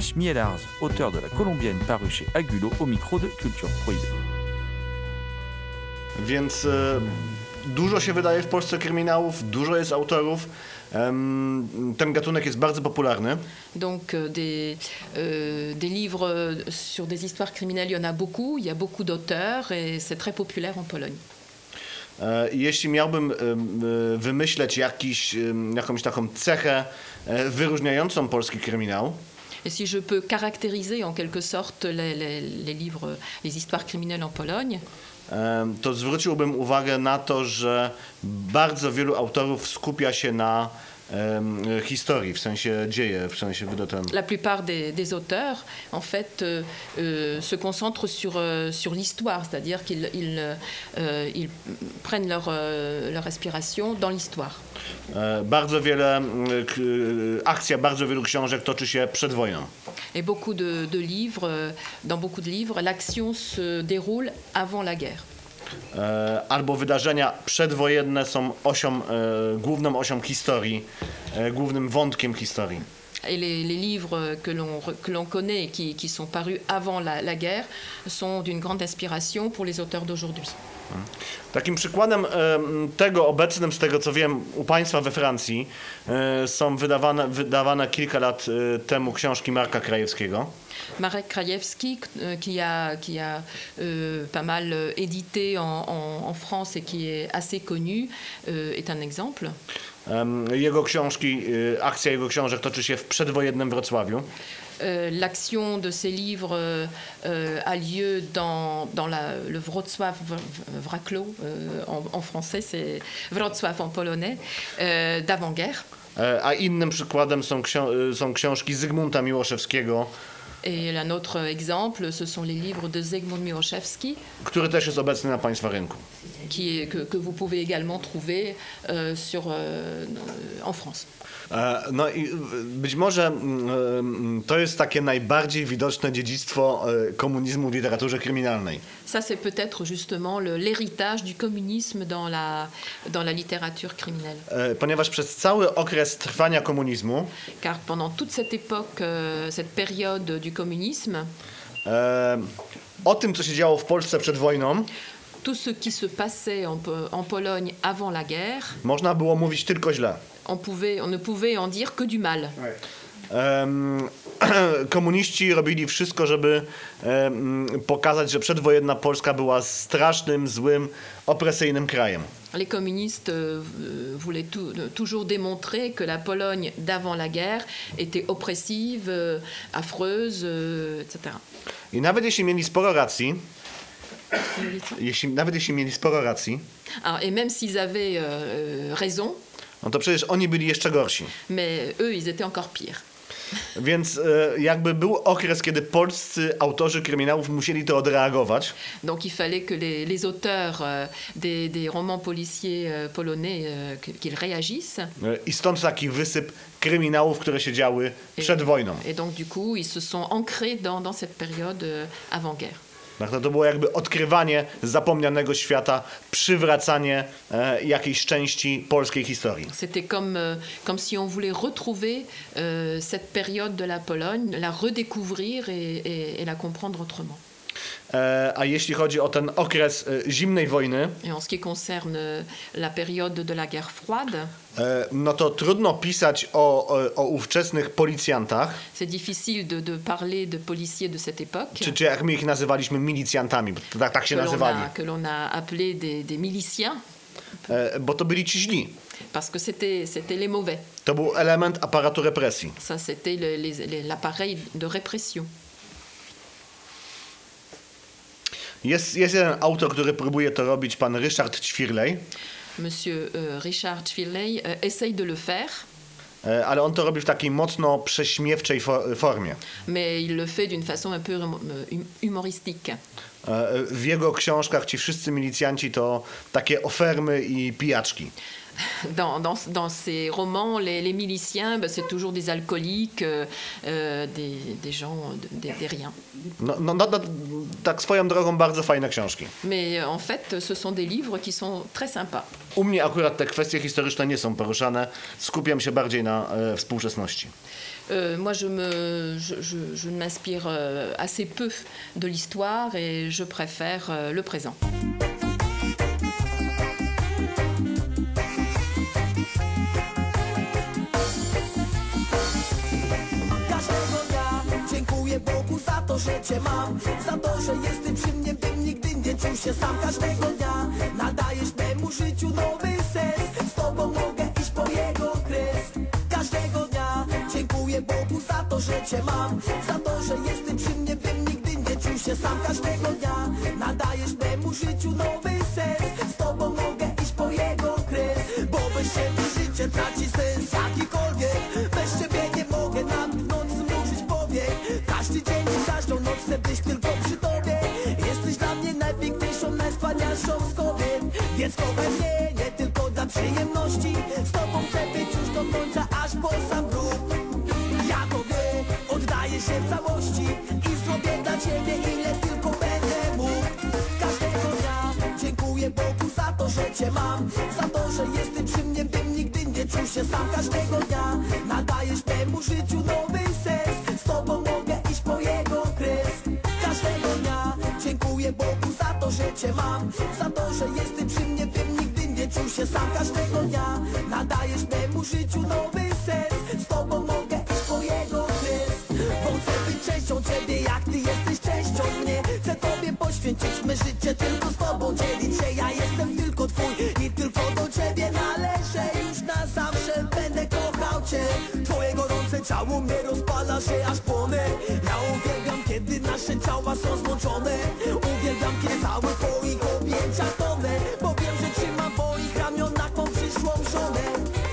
Śmielarz, auteur de La Colombienne paru chez Agulo au micro de Culture Prohibée. Więc dużo się wydaje w Polsce kryminałów, dużo jest autorów. Em, ten gatunek jest bardzo popularny. Donc euh, des, euh, des livres sur des histoires criminelles, il y en a beaucoup, il y a beaucoup d'auteurs et c'est très populaire en Pologne. E, jeśli miałbym e, wymyśleć jakiś, jakąś taką cechę e, wyróżniającą polski kryminał, Et si je peux caractériser en quelque sorte les, les- les livres, les histoires criminelles en Pologne, to zwróciłbym uwagę na to, że bardzo wielu autorów skupia się na em, historii, w sensie dzieje, w sensie wydatem. la plupart des, des auteurs, en fait, euh, euh, se concentrent sur, euh, sur l'histoire, c'est-à-dire qu'ils ils, euh, ils prennent leur, euh, leur inspiration dans l'histoire. E, Bardzo wiele, k- akcja bardzo wielu książek toczy się przed wojną. Et beaucoup de, de livres, euh, dans beaucoup de livres, l'action se déroule avant la guerre. E, Albo wydarzenia przedwojenne są osią, e, główną osią historii, e, głównym wątkiem historii. Et les, les livres que l'on connaît et qui, qui sont parus avant la, la guerre sont d'une grande inspiration pour les auteurs d'aujourd'hui. Takim przykładem tego obecnym, z tego co wiem, u Państwa we Francji są wydawane, wydawane kilka lat temu książki Marka Krajewskiego. Marek Krajewski, euh, qui a, qui a euh, pas mal euh, édité en, en- en France et qui est assez connu, est un exemple. Em, Jego książki, akcja jego książek toczy się w przedwojennym Wrocławiu. L'action de ces livres a lieu dans, dans la- le Wrocław Wrocław, en, en français, c'est Wrocław en polonais, d'avant-guerre. E, A innym przykładem są, e, są książki Zygmunta Miłoszewskiego, Et un autre exemple, ce sont les livres de Zygmunt Miłoszewski, który też jest obecny na Państwa rynku. qui que vous pouvez également trouver euh, sur, euh, en France. E, No i być może mm, mm, to jest takie najbardziej widoczne dziedzictwo e, komunizmu w literaturze kryminalnej. Ça, c'est peut-être justement l'héritage du communisme dans la, dans la littérature criminelle. E, Ponieważ przez cały okres trwania komunizmu Car pendant toute cette époque, euh, cette période du communisme, o tym, co się działo w Polsce przed wojną, tout ce qui se passait en Pologne avant la guerre, można było mówić tylko źle. On, pouvait, on ne pouvait en dire que du mal. Em, [CLEARS THROAT] Komuniści robili wszystko, żeby em, pokazać, że przedwojenna Polska była strasznym, złym, opresyjnym krajem. Les communistes euh, voulaient tou- euh, toujours démontrer que la Pologne d'avant la guerre était oppressive, euh, affreuse, euh, etc. I nawet jeśli mieli sporo racji, jeśli, nawet jeśli mieli sporo racji, Alors, et même s'ils avaient raison, no to przecież oni byli jeszcze gorsi. mais eux, ils étaient encore pires. Więc e, jakby był okres, kiedy polscy autorzy kryminałów musieli to odreagować. Donc il fallait que les, les auteurs euh, des, des romans policiers euh, polonais, euh, que- qu'ils réagissent. E, I stąd taki wysyp kryminałów, które się działy przed wojną. Et donc du coup, ils se sont ancrés dans, dans cette période euh, avant-guerre. To było jakby odkrywanie zapomnianego świata, przywracanie e, jakiejś części polskiej historii. C'était comme, euh, comme si on voulait retrouver euh, cette période de la Pologne, la redécouvrir et, et- et la comprendre autrement. E, a jeśli chodzi o ten okres e, zimnej wojny, Et en ce qui concerne euh, la période de la guerre froide, e, no to trudno pisać o, o, o ówczesnych policjantach, c'est difficile de, de parler de policiers de cette époque, czy, czy jak my ich nazywaliśmy milicjantami, bo tak, tak się que nazywali, a, que l'on a appelé des, des miliciens, e, bo to byli ci źli. parce que c'était c'était les mauvais. To był element aparatu represji. Ça, c'était l'appareil de répression. Jest, jest jeden autor, który próbuje to robić, pan Ryszard Ćwirlej, Monsieur euh, Richard Chvirley euh, essaye de le faire, e, ale on to robi w takiej mocno prześmiewczej fo- formie. mais il le fait d'une façon un peu hum- hum- humoristique. E, W jego książkach ci wszyscy milicjanci to takie ofermy i pijaczki. Dans, dans, dans ses romans, les, les miliciens, ben, c'est toujours des alcooliques, euh, euh, des, des gens, de- des, des riens. No, no, no, no, tak swoją drogą bardzo fajne książki. Mais euh, en fait, ce sont des livres qui sont très sympas. U mnie akurat te kwestie historyczne nie są poruszane. Skupiam się bardziej na e, współczesności. Euh, moi, je, me, je, je, je m'inspire assez peu de l'histoire et je préfère le présent. Cię mam. Za to, że jesteś przy mnie, bym nigdy nie czuł się sam. Każdego dnia nadajesz memu życiu nowy sens. Z Tobą mogę iść po jego kres. Każdego dnia dziękuję Bogu za to, że Cię mam. Za to, że jesteś przy mnie, bym nigdy nie czuł się sam. Każdego dnia nadajesz memu życiu nowy sens. Z Tobą mogę iść po jego kres. Bo bez Ciebie życie traci sens najwspanialszą z kobiet. Więc kochaj nie tylko dla przyjemności. Z Tobą chcę być już do końca, aż po sam grób Ja Tobie oddaję się w całości. I zrobię dla Ciebie ile tylko będę mógł. Każdego dnia dziękuję Bogu za to, że Cię mam. Za to, że jesteś przy mnie, bym nigdy nie czuł się sam. Każdego dnia nadajesz temu życiu nowy Za to, że jesteś przy mnie, bym nigdy nie czuł się sam. Każdego dnia nadajesz temu życiu nowy sens. Z Tobą mogę iść po jego kres. Bo chcę być częścią Ciebie, jak Ty jesteś częścią mnie. Chcę Tobie poświęcić me życie, tylko z Tobą dzielić się. Ja jestem tylko Twój i tylko do Ciebie należę. Już na zawsze będę kochał Cię. Twoje gorące ciało mnie rozpala się aż płonę. Ja uwielbiam, kiedy nasze ciała są złączone. Uwielbiam, kiedy cały w przyszłą żonę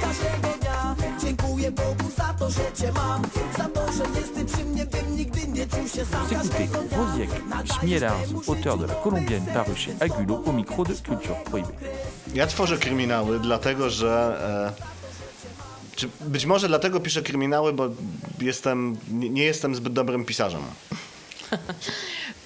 Każdego dnia dziękuję Bogu za to, że Cię mam Za to, że jesteś przy mnie, bym nigdy nie czuł się sam Vous écoutez Każdego dnia Wozniak Schmielars, auteur de La Colombienne, paru chez Agulot, au micro de Culture Prohibée. Ja tworzę kryminały dlatego, że. E, czy być może dlatego piszę kryminały, bo jestem, nie, nie jestem zbyt dobrym pisarzem. [LAUGHS]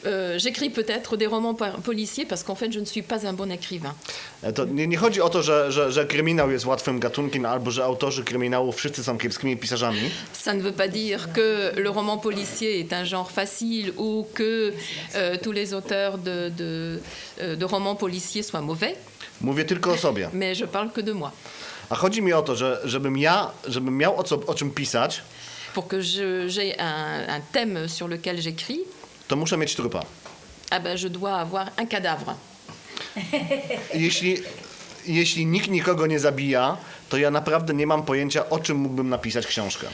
Euh, J'écris peut-être des romans policiers parce qu'en fait, je ne suis pas un bon écrivain. E, To nie, nie chodzi o to, że, że, że kryminał jest łatwym gatunkiem, albo że autorzy kryminałów wszyscy są kiepskimi pisarzami. Ça ne veut pas dire que le roman policier est un genre facile ou que euh, tous les auteurs de, de, de romans policiers soient mauvais, Mówię tylko o sobie. mais je parle que de moi. A chodzi mi o to, że żebym ja, żebym miał o, co, o czym pisać, Pour que j'ai un, un thème sur lequel j'écris, to muszę mieć trupa. ah ben, je dois avoir un cadavre. [LAUGHS] Jeśli, jeśli nikt nikogo nie zabija, to ja naprawdę nie mam pojęcia, o czym mógłbym napisać książkę.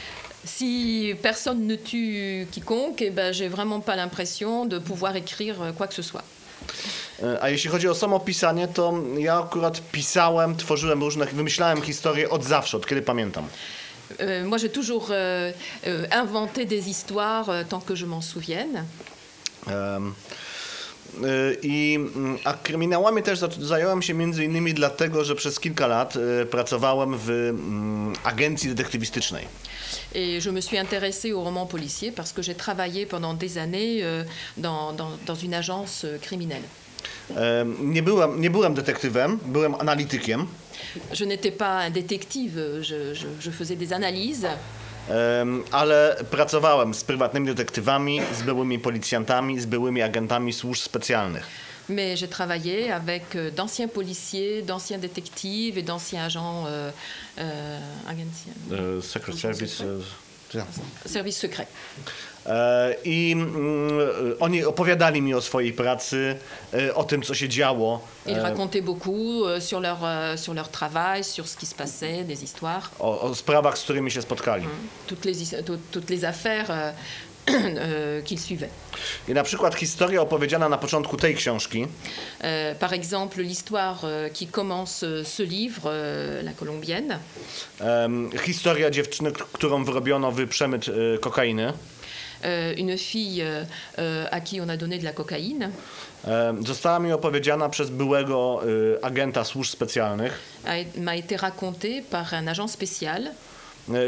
Si personne ne tue quiconque, eh ben, j'ai vraiment pas l'impression de pouvoir écrire euh, quoi que ce soit. E, A jeśli chodzi o samo pisanie, to ja akurat pisałem, tworzyłem różne, wymyślałem historie od zawsze, od kiedy pamiętam. Euh, moi, j'ai toujours euh, euh, inventé des histoires euh, tant que je m'en souvienne. Y, I, mm, a kryminałami też za- zająłem się między innymi dlatego, że przez kilka lat y, pracowałem w mm, agencji detektywistycznej. Et je me suis intéressée aux romans policiers parce que j'ai travaillé pendant des années euh, dans, dans- dans une agence euh, criminelle. Nie byłem, nie byłem detektywem, byłem analitykiem, Je n'étais pas un détective, je, je- je faisais des analyses, ale pracowałem z prywatnymi detektywami, z byłymi policjantami, z byłymi agentami służb specjalnych. mais j'ai travaillé avec euh, d'anciens policiers, d'anciens détectives et d'anciens agents euh, euh, agencien- E, Secret Service. Service secret. E, I mm, oni opowiadali mi o swojej pracy, e, o tym, co się działo. Ils e, racontaient beaucoup sur, leur, sur leur travail, sur ce qui se passait, des histoires, o, o sprawach, z którymi się spotkali. toutes les, toutes les affaires [CLEARS THROAT] euh, qu'ils suivaient. I na przykład historia opowiedziana na początku tej książki. Euh, par exemple, l'histoire euh, qui commence euh, ce livre, La Colombienne, em, historia dziewczyny, którą wyrobiono w przemyt e, kokainy. euh, une fille euh, à qui on a donné de la cocaïne. E, Została mi opowiedziana przez byłego e, agenta służb specjalnych, a- m'a été racontée par un agent spécial. e,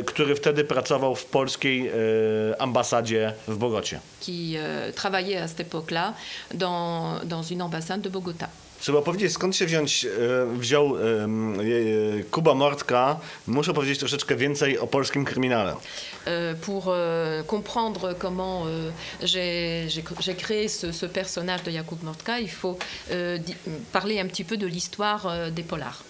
który wtedy pracował w polskiej e, ambasadzie w Bogocie. qui euh, travaillait à cette époque-là dans, dans une ambassade de Bogota. Trzeba powiedzieć, skąd się wziąć, e, wziął e, e, Kuba Mortka. Muszę powiedzieć troszeczkę więcej o polskim kryminale. Pour comprendre comment j'ai- créé ce, ce personnage de Jakub Mortka, il faut parler un petit peu de l'histoire des polars.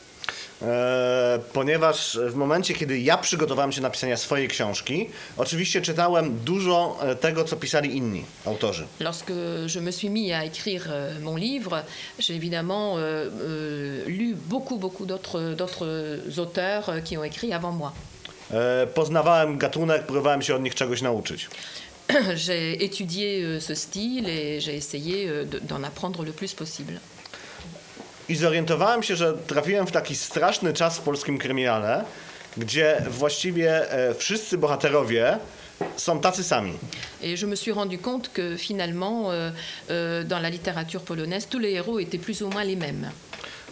E, ponieważ w momencie, kiedy ja przygotowałem się do napisania swojej książki, oczywiście czytałem dużo e, tego, co pisali inni autorzy. Lorsque je me suis mis à écrire euh, mon livre, j'ai évidemment lu beaucoup, beaucoup d'autres d'autres auteurs qui ont écrit avant moi. E, poznawałem gatunek, próbowałem się od nich czegoś nauczyć. [COUGHS] j'ai étudié ce style et j'ai essayé de- d'en apprendre le plus possible. I zorientowałem się, że trafiłem w taki straszny czas w polskim kryminale, gdzie właściwie e, wszyscy bohaterowie są tacy sami. Et je me suis rendu compte que finalement, euh, euh, dans la littérature polonaise, tous les héros étaient plus ou moins les mêmes.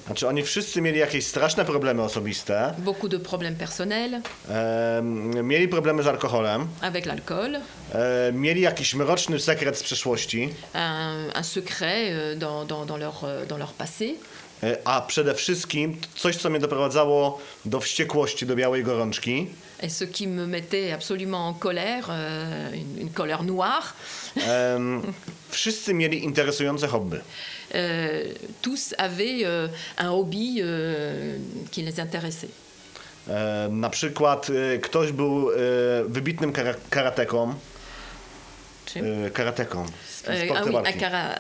Znaczy oni wszyscy mieli jakieś straszne problemy osobiste, Beaucoup de problèmes personnels e, mieli problemy z alkoholem, avec l'alcool, e, mieli jakiś mroczny sekret z przeszłości, un, un secret dans, dans- dans leur, dans leur passé. E, a przede wszystkim coś, co mnie doprowadzało do wściekłości, do białej gorączki. Et ce qui me mettait absolument en colère, euh, une, une colère noire, wszyscy mieli interesujące hobby. [LAUGHS] euh, tous avaient euh, un hobby qui les intéressait. Na przykład e, ktoś był e, wybitnym kara karateką. Czym? Karateką. sportem ah oui, walki. kara-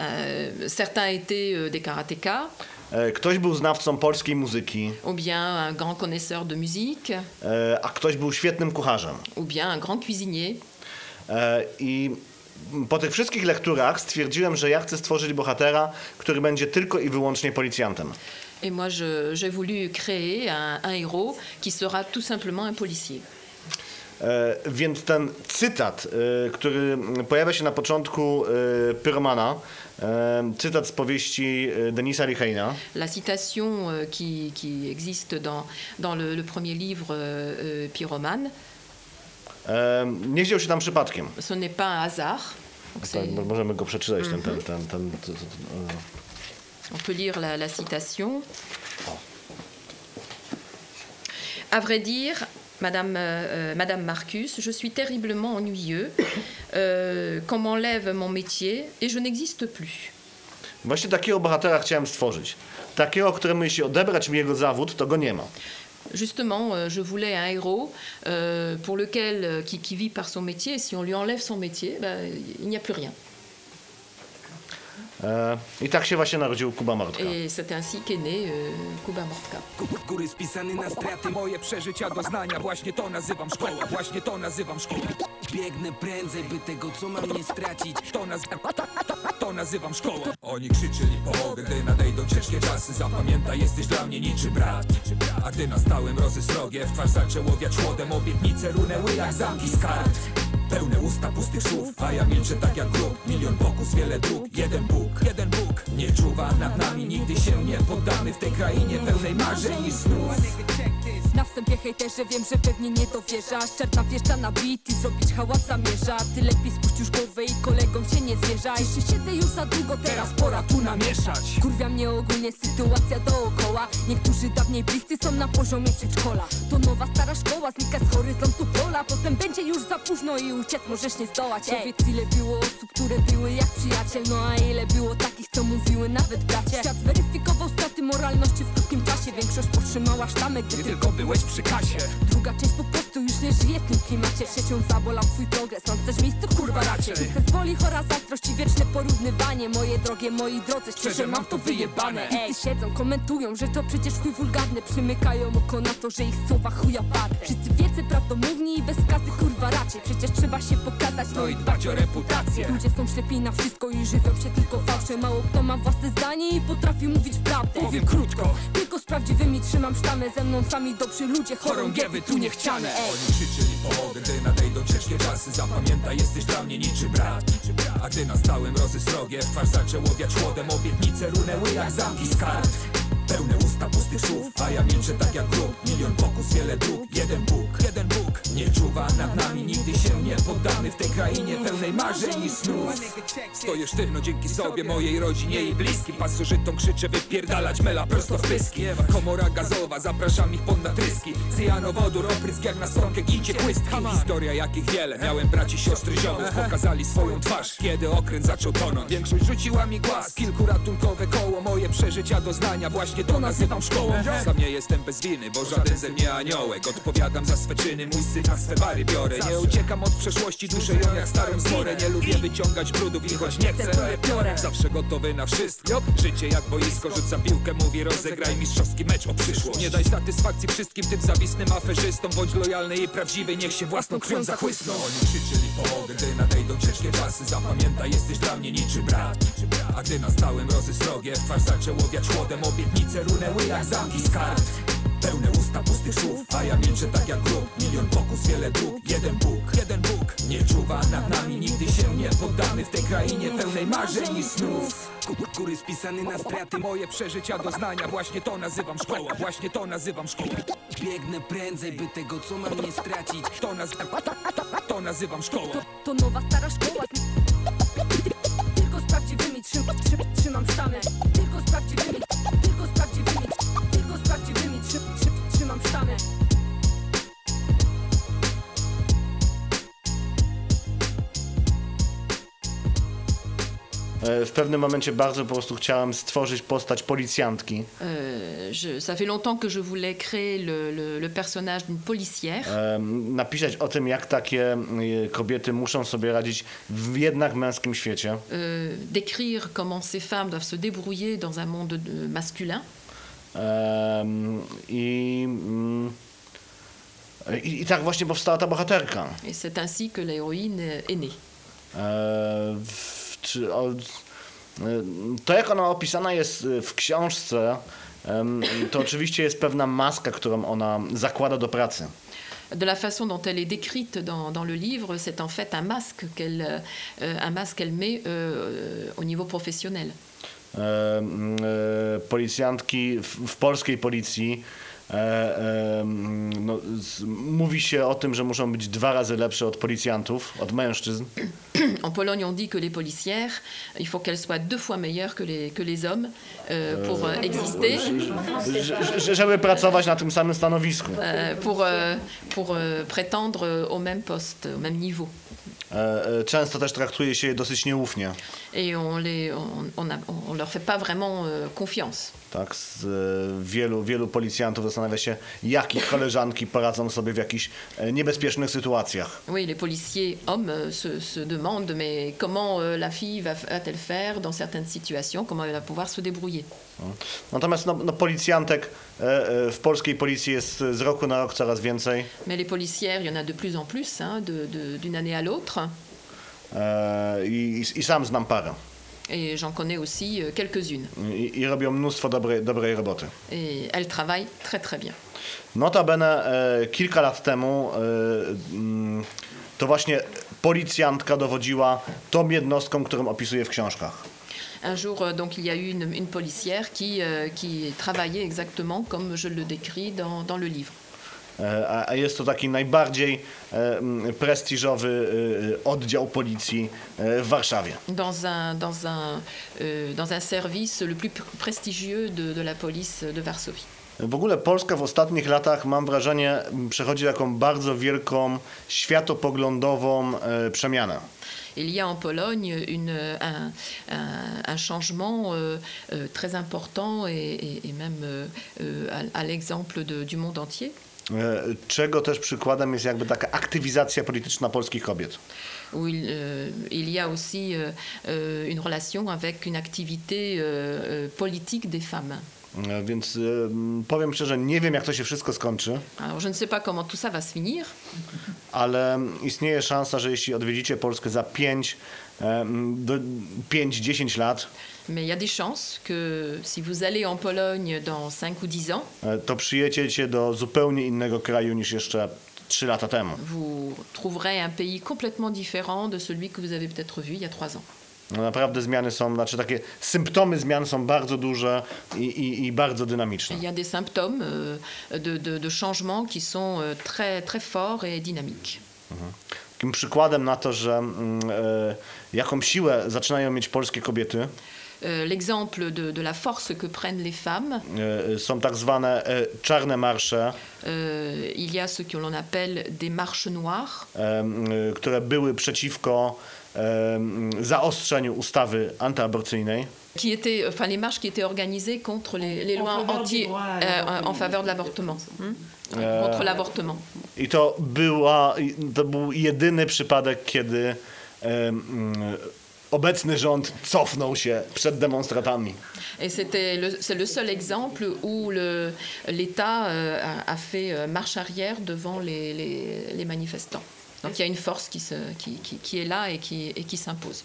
certains étaient des karatékas, Ktoś był znawcą polskiej muzyki, ou bien un grand connaisseur de musique, e, a ktoś był świetnym kucharzem. ou bien un grand cuisinier. E, I po tych wszystkich lekturach stwierdziłem, że ja chcę stworzyć bohatera, który będzie tylko i wyłącznie policjantem. Et moi, j'ai voulu créer un, un héros qui sera tout simplement un policier. E, Więc ten cytat, e, który pojawia się na początku e, Pyromana, cytat z powieści Denisa Lichejna, La citation qui, qui existe dans, dans le, le premier livre Pyromane, nie wziął się tam przypadkiem. ce n'est pas un hasard. Donc Tak, możemy go przeczytać, ten, ten, ten, ten, to- On peut lire la, la citation. À vrai dire, Madame, euh, Madame Marcus, je suis terriblement ennuyeux euh, qu'on m'enlève mon métier et je n'existe plus. Właśnie takiego bohatera chciałem stworzyć. Takiego, któremu jeśli odebrać mi jego zawód, to go nie ma. Justement, euh, je voulais un héros euh, pour lequel, euh, qui, qui vit par son métier, et si on lui enlève son métier, ben, il n'y a plus rien. E, I tak się właśnie narodził Kuba Mortka. Et c'est ainsi qu'est né euh, Kuba Mortka. Góry spisane na straty. Moje przeżycia, doznania. Właśnie to nazywam szkoła Właśnie to nazywam szkołą. Biegnę prędzej, by tego co mam nie stracić. To, naz to nazywam szkołą. Oni krzyczyli pomogę, gdy nadejdą ciężkie czasy. Zapamiętaj, jesteś dla mnie niczy brat. A gdy nastałem rozy srogie W twarz zaczęło wiać chłodem. Obietnice runęły jak zamki z kart Pełne usta pustych słów, a ja milczę tak jak grób. Milion pokus, wiele dróg, jeden Bóg, jeden Bóg. Nie czuwa nad nami, nigdy się nie poddamy W tej krainie pełnej marzeń i snów. Na wstępie hejterze wiem, że pewnie nie dowierzasz Czerta wjeżdża na beat i zrobić hałas zamierza. Ty lepiej spuść już głowę i kolegom się nie zwierzaj Jeszcze siedzę już za długo, teraz pora tu namieszać. Kurwia mnie ogólnie sytuacja dookoła. Niektórzy dawniej bliscy są na poziomie przedszkola. To nowa stara szkoła, znika z horyzontu pola. Potem będzie już za późno i uciec możesz nie zdołać Powiedz ile było osób, które były jak przyjaciel No a ile było takich, co mówiły nawet bracie? Świat weryfikował straty moralności w krótkim czasie Większość podtrzymała sztamę, gdy Ty tylko byłeś przy kasie. Druga część po prostu już nie żyje w tym klimacie. Trzecią zabolał twój progres, mam też miejsce kurwa raczej. Przez boli chora zazdrość i wieczne porównywanie. Moje drogie, moi drodzy, szczerze mam to wyjebane. Ej, siedzą, komentują, że to przecież chuj wulgarny. Przymykają oko na to, że ich słowa chuja warte Wszyscy wielcy prawdomówni i bez skazy kurwa raczej. Przecież trzeba się pokazać, No i dbać o reputację. Ludzie są ślepi na wszystko i żywią się tylko fałszem Mało kto ma własne zdanie i potrafi mówić prawdę. Powiem krótko. Tylko z prawdziwymi trzymam sztamę Ze mną sami dobrzy ludzie chorągiewy tu niechciane. Oni krzyczyli pomogę, gdy nadejdą ciężkie czasy Zapamiętaj, jesteś dla mnie niczy brat. A gdy nastałem rozy srogie W twarz zaczęło wiać chłodem Obietnice runęły jak zamki z kart. Pełne usta pustych słów. A ja milczę tak jak grób. Milion pokus, wiele dróg. Jeden Bóg, jeden Bóg. Nie czuwa nad nami. Nigdy się nie poddamy W tej krainie pełnej marzeń i snów. Stoję sztywno dzięki sobie Mojej rodzinie i bliskim. Pasożytom krzyczę wypierdalać Mela prosto w pyski. Komora gazowa Zapraszam ich pod natryski. Cyjanowodór, oprysk jak na stronkę Gincie kłystki Historia jakich wiele. Miałem braci, siostry, ziomów. Pokazali swoją twarz Kiedy okręt zaczął tonąć. Większość rzuciła mi głaz. Kilku ratunkowe koło. Moje przeżycia doznania Właśnie to nazywam szkołą. Sam nie jestem bez winy Bo żaden ze mnie aniołek. Odpowiadam za swe czyny Mój syn na swe wary biorę. Nie uciekam od przeszłości Duszę ją jak starą zmorę Nie lubię wyciągać brudów I choć nie chcę Zawsze gotowy na wszystko. Życie jak boisko Rzucam piłkę Mówi rozegraj mistrzowski mecz o przyszłość. Nie daj satysfakcji wszystkim tym zawisnym aferzystom. Bądź lojalny i prawdziwy Niech się własną krwią zachłysną. Oni krzyczyli pomogę Gdy nadejdą ciężkie czasy. Zapamiętaj jesteś dla mnie niczy brat A gdy nastałem rozy srogie W twarz zaczęło wiać chłodem Obietnice runęły jak zamki z kart. Pełne usta pustych słów A ja milczę tak jak grób. Milion pokus, wiele dróg Jeden Bóg, jeden Bóg. Nie czuwa nad nami Nigdy się nie poddamy W tej krainie pełnej marzeń i snów. Góry spisany na straty Moje przeżycia doznania. Właśnie to nazywam szkoła Właśnie to nazywam szkoła. Biegnę prędzej, by tego co mam nie stracić. To, naz to nazywam szkoła. To nowa stara szkoła Trzymam, trzymam stanę W pewnym momencie bardzo po prostu chciałem stworzyć postać policjantki. Euh, je- ça fait longtemps que je voulais créer le, le- le personnage d'une policière. Em, Napisać o tym, jak takie e, kobiety muszą sobie radzić w jednak męskim świecie. décrire comment ces femmes doivent se débrouiller dans un monde euh, masculin. I, mm, i, I tak właśnie powstała ta bohaterka. Et c'est ainsi que l'héroïne est née. E, w- czy, o, e, to, jak ona opisana jest e, w książce, to oczywiście jest pewna maska, którą ona zakłada do pracy. De la façon dont elle est décrite dans, dans le livre, c'est en fait un masque qu'elle euh, un masque qu'elle met euh, au niveau professionnel. E, e, policjantki w, w polskiej policji no, z, mówi się o tym, że muszą być dwa razy lepsze od policjantów, od mężczyzn. En Pologne, on dit que les policières, il faut qu'elles soient deux fois meilleures que les, que les hommes euh, pour euh, exister, Że- że- żeby pracować na tym samym stanowisku. euh, pour, euh, pour euh, prétendre au même poste, au même niveau. E, e, Często też traktuje się je dosyć nieufnie. Et on les, on, on, a- on leur fait pas vraiment confiance. Tak, z, e, wielu, wielu policjantów zastanawia się, jak ich koleżanki poradzą sobie w jakichś e, niebezpiecznych sytuacjach. Oui, les policiers hommes euh, se, se demandent mais comment euh, la fille va- va-t-elle faire dans certaines situations, comment elle va pouvoir se débrouiller. No. Natomiast no, no, policjantek e, w polskiej policji jest z roku na rok coraz więcej. Mais les policières, il y en a de plus en plus, hein, d'une année à l'autre. I, i, I sam znam parę. Et j'en connais aussi euh, quelques-unes. Et elles travaillent très très bien. Notabene e, kilka lat temu e, mm, to właśnie policjantka dowodziła tą jednostką, którą opisuje w książkach. Un jour, euh, donc, il y a eu une, une policière qui, euh, qui travaillait exactement comme je le décris dans, dans le livre. E, A, jest to taki najbardziej e, prestiżowy e, oddział policji w Warszawie. Dans un, dans un, dans un service le plus pr- prestigieux de, de la police de Varsovie. W ogóle Polska w ostatnich latach, mam wrażenie, przechodzi taką bardzo wielką światopoglądową przemianę. Il y a en Pologne une, un, un- un changement euh, très important et, et- et même euh, à, à l'exemple du monde entier. E, Czego też przykładem jest jakby taka aktywizacja polityczna polskich kobiet. où il, euh, il y a aussi euh, une relation avec une activité euh, politique des femmes. Więc powiem szczerze, nie wiem jak to się wszystko skończy, Alors je ne sais pas comment tout ça va se finir, ale istnieje szansa, że jeśli odwiedzicie Polskę za 5 e, do 5-10 lat, Mais il y a des chances que si vous allez en Pologne dans 5 ou 10 ans, e, to przyjedziecie do zupełnie innego kraju niż jeszcze 3 lata temu. vous trouverez un pays complètement différent de celui que vous avez peut-être vu il y a 3 ans. No naprawdę zmiany są, znaczy takie symptomy zmian są bardzo duże i, i, i bardzo dynamiczne. Il y a des symptômes euh, de, de, de qui sont très, très forts et dynamiques. Takim przykładem na to, że mm, e, jaką siłę zaczynają mieć polskie kobiety, Euh, L'exemple de, de la force que prennent les femmes, e, są tak zwane e, czarne marsze, euh, il y a ce que l'on appelle des marches noires, e, e, które były przeciwko e, zaostrzeniu ustawy antyaborcyjnej. qui étaient, enfin les marches qui étaient organisées contre les, les lois anti, euh, en faveur de l'avortement, hmm? Euh, contre l'avortement. I to, le, seul exemple où l'État euh, a, fait euh, marche arrière devant les, manifestants. Donc il y a une force qui, est là et qui s'impose.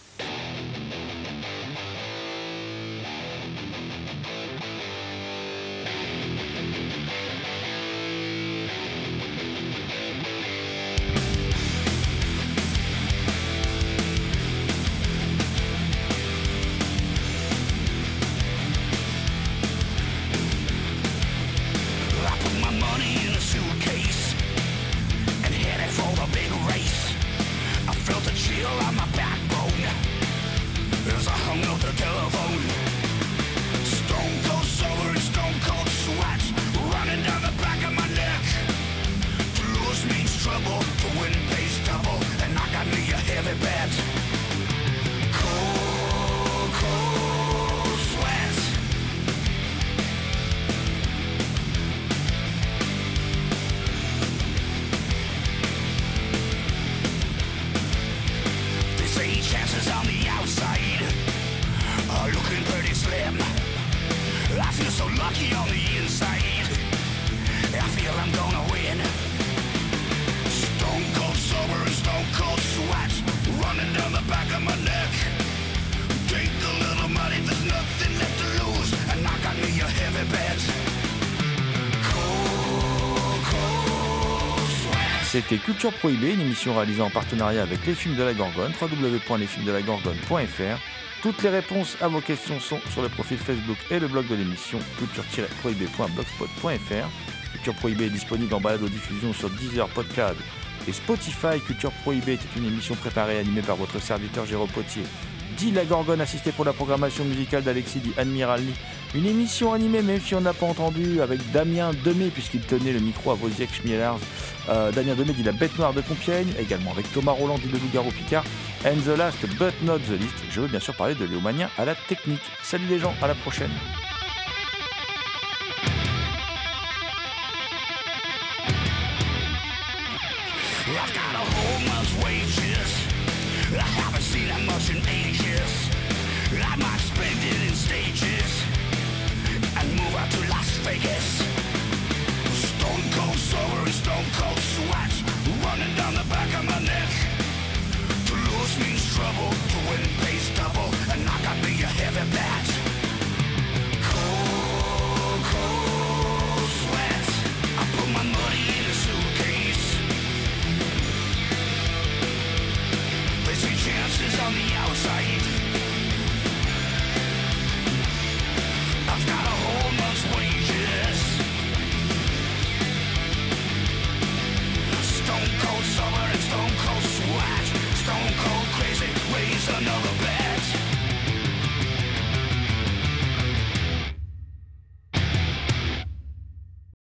C'était Culture Prohibée, une émission réalisée en partenariat avec les films de la Gorgone, www.lesfilmsdelagorgone.fr. Toutes les réponses à vos questions sont sur le profil Facebook et le blog de l'émission culture-prohibée.blogspot.fr. Culture Prohibée est disponible en balade aux diffusions sur Deezer, Podcast et Spotify. Culture Prohibée était une émission préparée et animée par votre serviteur Jérôme Potier. Dit la Gorgone, assisté pour la programmation musicale d'Alexis dit Admiralny. Une émission animée, même si on n'a pas entendu, avec Damien Demé, puisqu'il tenait le micro à Wozniak Schmielars. Euh, Damien Demé dit La Bête Noire de Compiègne, également avec Thomas Roland dit Le Loup-Garou Picard. And the last but not the least, je veux bien sûr parler de Léomania à la technique. Salut les gens, à la prochaine. Out to Las Vegas. Stone cold sober and stone cold sweat running down the back of my neck. To lose means trouble, to win pays double, and I got me a heavy bet. Cold, cold sweat. I put my money in a suitcase. They say chances on the outside.